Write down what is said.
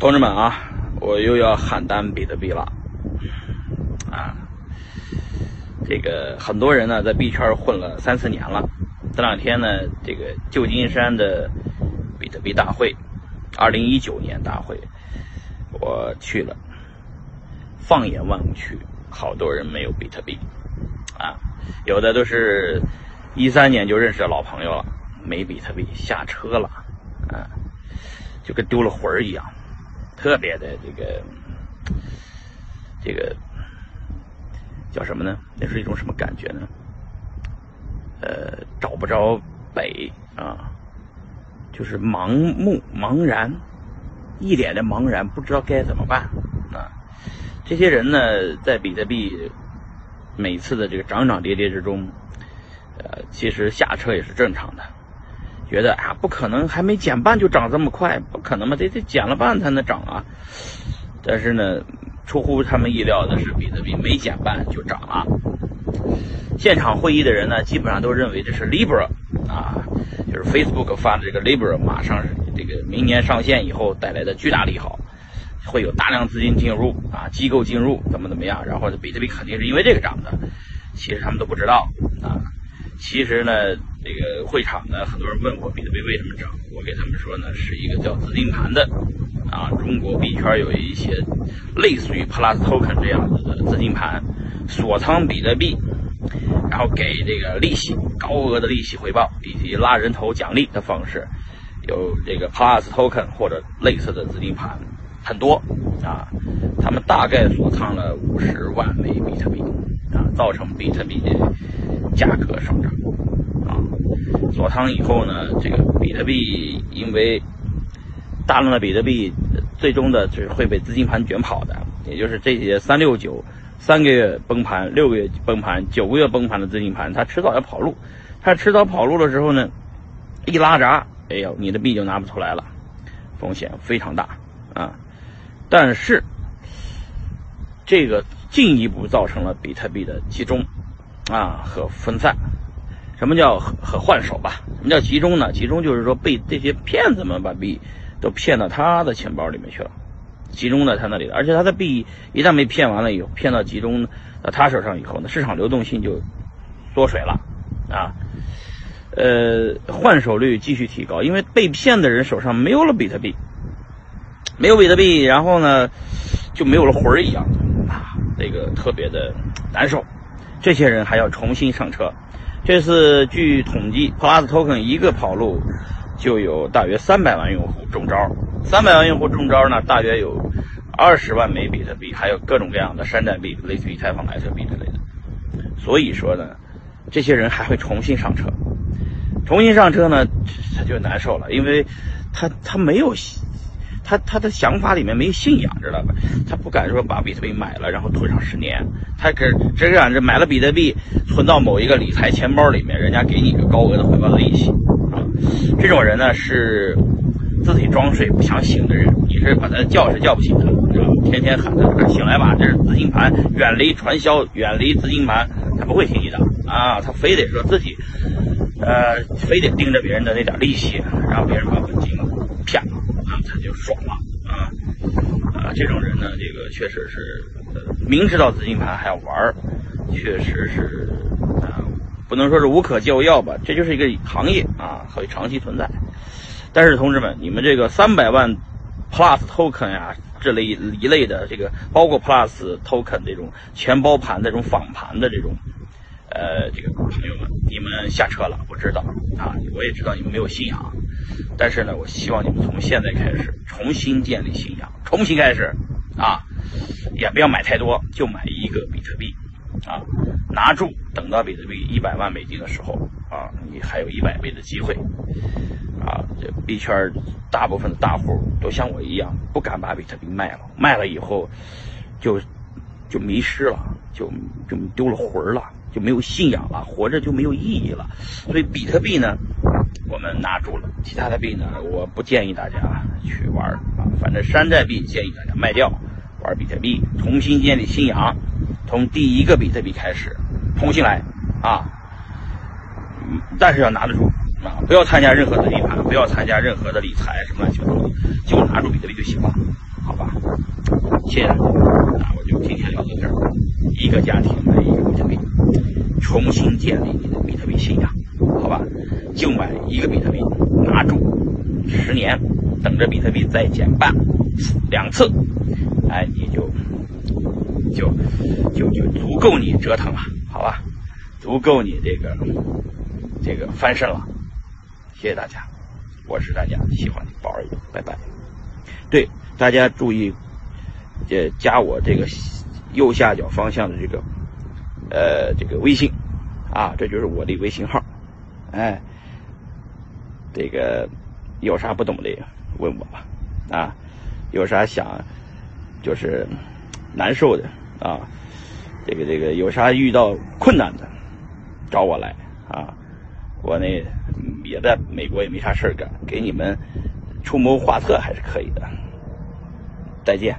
同志们啊，我又要喊单比特币了啊！这个很多人呢在币圈混了三四年了，这两天呢，这个旧金山的比特币大会，二零一九年大会，我去了。放眼望去，好多人没有比特币啊，有的都是一三年就认识的老朋友了，没比特币下车了啊，就跟丢了魂儿一样。特别的这个，这个叫什么呢？那是一种什么感觉呢？呃，找不着北啊，就是盲目、茫然，一脸的茫然，不知道该怎么办啊。这些人呢，在比特币每次的这个涨涨跌跌之中，呃，其实下车也是正常的。觉得啊，不可能，还没减半就涨这么快，不可能嘛，得得减了半才能涨啊。但是呢，出乎他们意料的是，比特币没减半就涨了。现场会议的人呢，基本上都认为这是 Libra 啊，就是 Facebook 发的这个 Libra，马上这个明年上线以后带来的巨大利好，会有大量资金进入啊，机构进入怎么怎么样，然后比特币肯定是因为这个涨的。其实他们都不知道啊。其实呢，这个会场呢，很多人问我比特币为什么涨，我给他们说呢，是一个叫资金盘的，啊，中国币圈有一些类似于 Plus Token 这样子的资金盘，锁仓比特币，然后给这个利息高额的利息回报，以及拉人头奖励的方式，有这个 Plus Token 或者类似的资金盘很多啊，他们大概锁仓了五十万枚比特币。啊，造成比特币的价格上涨！锁仓以后呢，这个比特币因为大量的比特币，最终的就是会被资金盘卷跑的，也就是这些三六九三个月崩盘、六个月崩盘、九个月崩盘的资金盘，它迟早要跑路。它迟早跑路的时候呢，一拉闸，哎呦，你的币就拿不出来了，风险非常大啊！但是这个。进一步造成了比特币的集中，啊和分散。什么叫和换手吧？什么叫集中呢？集中就是说被这些骗子们把币都骗到他的钱包里面去了，集中在他那里了。而且他的币一旦被骗完了以后，骗到集中到他手上以后呢，市场流动性就缩水了，啊，呃，换手率继续提高，因为被骗的人手上没有了比特币，没有比特币，然后呢就没有了魂儿一样。啊这个特别的难受，这些人还要重新上车。这次据统计，Plus Token 一个跑路就有大约三百万用户中招。三百万用户中招呢，大约有二十万枚比特币，还有各种各样的山寨币，类似于以太坊、莱特币之类的。所以说呢，这些人还会重新上车。重新上车呢，他就难受了，因为他他没有。他他的想法里面没信仰，知道吧？他不敢说把比特币买了，然后囤上十年。他只只敢着买了比特币，存到某一个理财钱包里面，人家给你个高额的回报的利息啊。这种人呢是自己装睡不想醒的人，你是把他叫是叫不醒的，知道吧？天天喊他醒来吧，这是资金盘，远离传销，远离资金盘，他不会听你的啊，他非得说自己呃，非得盯着别人的那点利息，让别人把本金骗了。他就爽了啊啊！这种人呢，这个确实是明知道资金盘还要玩，确实是啊，不能说是无可救药吧，这就是一个行业啊，会长期存在。但是同志们，你们这个三百万 Plus Token 呀，这类一类的这个，包括 Plus Token 这种全包盘的这种仿盘的这种。呃，这个朋友们，你们下车了，我知道啊，我也知道你们没有信仰，但是呢，我希望你们从现在开始重新建立信仰，重新开始啊，也不要买太多，就买一个比特币啊，拿住，等到比特币一百万美金的时候啊，你还有一百倍的机会啊。这币圈大部分的大户都像我一样，不敢把比特币卖了，卖了以后就就迷失了，就就丢了魂儿了。就没有信仰了，活着就没有意义了。所以比特币呢，我们拿住了；其他的币呢，我不建议大家去玩啊。反正山寨币建议大家卖掉，玩比特币，重新建立信仰，从第一个比特币开始，重新来啊。但是要拿得住啊，不要参加任何的地盘，不要参加任何的理财什么乱七八糟的，就拿住比特币就行了。好吧？谢谢大家，啊，我就今天聊到这儿。一个家庭买一个比特币，重新建立你的比特币信仰，就买一个比特币，拿住十年，等着比特币再减半两次，哎，你就就就就足够你折腾了，好吧？足够你这个这个翻身了。谢谢大家，我是大家喜欢的宝儿爷，拜拜。对，大家注意，呃，加我这个右下角方向的这个呃这个微信啊，这就是我的微信号，哎，这个有啥不懂的问我吧，啊，有啥想就是难受的啊，这个这个有啥遇到困难的找我来啊，我呢也在美国也没啥事干，给你们。出谋划策还是可以的。再见。